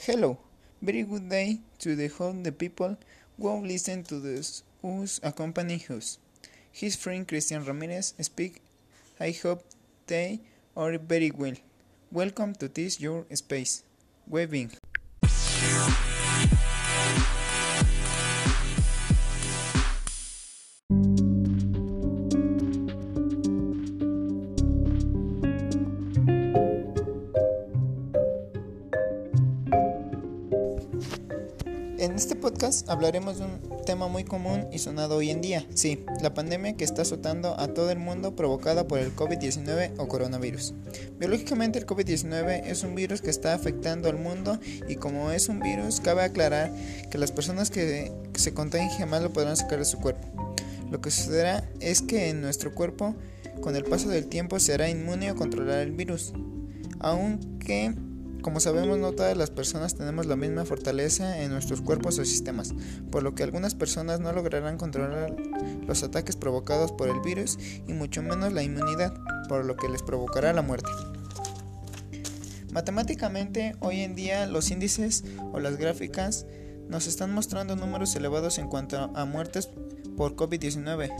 Hello, very good day to the whole the people who listen to this who's accompany us. His friend Christian Ramirez speak. I hope they are very well. Welcome to this your space. Webbing. En este podcast hablaremos de un tema muy común y sonado hoy en día, sí, la pandemia que está azotando a todo el mundo provocada por el COVID-19 o coronavirus. Biológicamente el COVID-19 es un virus que está afectando al mundo y como es un virus cabe aclarar que las personas que se contagien jamás lo podrán sacar de su cuerpo. Lo que sucederá es que en nuestro cuerpo con el paso del tiempo será inmune a controlar el virus, aunque como sabemos, no todas las personas tenemos la misma fortaleza en nuestros cuerpos o sistemas, por lo que algunas personas no lograrán controlar los ataques provocados por el virus y mucho menos la inmunidad, por lo que les provocará la muerte. Matemáticamente, hoy en día los índices o las gráficas nos están mostrando números elevados en cuanto a muertes por COVID-19.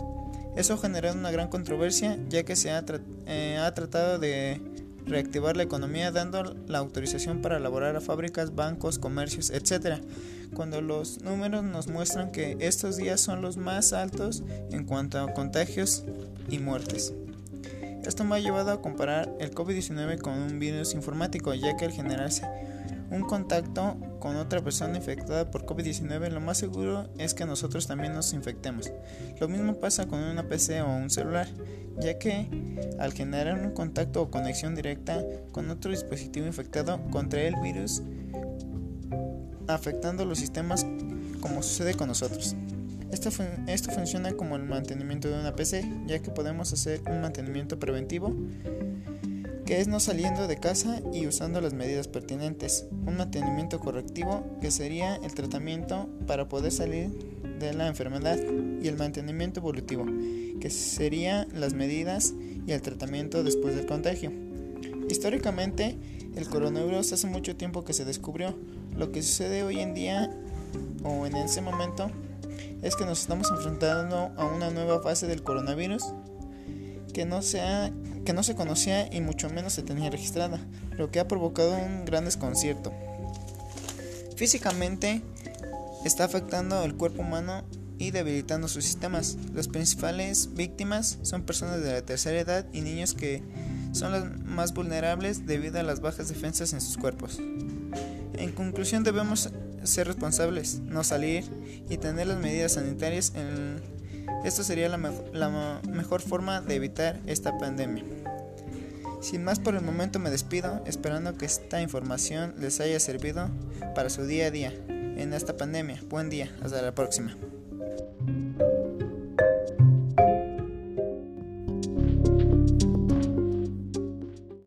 Eso generado una gran controversia ya que se ha, eh, ha tratado de reactivar la economía dando la autorización para elaborar a fábricas, bancos, comercios, etc. Cuando los números nos muestran que estos días son los más altos en cuanto a contagios y muertes. Esto me ha llevado a comparar el COVID-19 con un virus informático, ya que al generarse un contacto con otra persona infectada por COVID-19, lo más seguro es que nosotros también nos infectemos. Lo mismo pasa con una PC o un celular, ya que al generar un contacto o conexión directa con otro dispositivo infectado contrae el virus afectando los sistemas como sucede con nosotros. Esto, esto funciona como el mantenimiento de una PC, ya que podemos hacer un mantenimiento preventivo que es no saliendo de casa y usando las medidas pertinentes. Un mantenimiento correctivo que sería el tratamiento para poder salir de la enfermedad y el mantenimiento evolutivo que sería las medidas y el tratamiento después del contagio. Históricamente, el coronavirus hace mucho tiempo que se descubrió. Lo que sucede hoy en día o en ese momento es que nos estamos enfrentando a una nueva fase del coronavirus que no, que no se conocía y mucho menos se tenía registrada, lo que ha provocado un gran desconcierto. Físicamente está afectando el cuerpo humano y debilitando sus sistemas. Las principales víctimas son personas de la tercera edad y niños que son las más vulnerables debido a las bajas defensas en sus cuerpos. En conclusión debemos ser responsables, no salir y tener las medidas sanitarias en esto sería la, la mejor forma de evitar esta pandemia. Sin más por el momento me despido, esperando que esta información les haya servido para su día a día en esta pandemia. Buen día, hasta la próxima.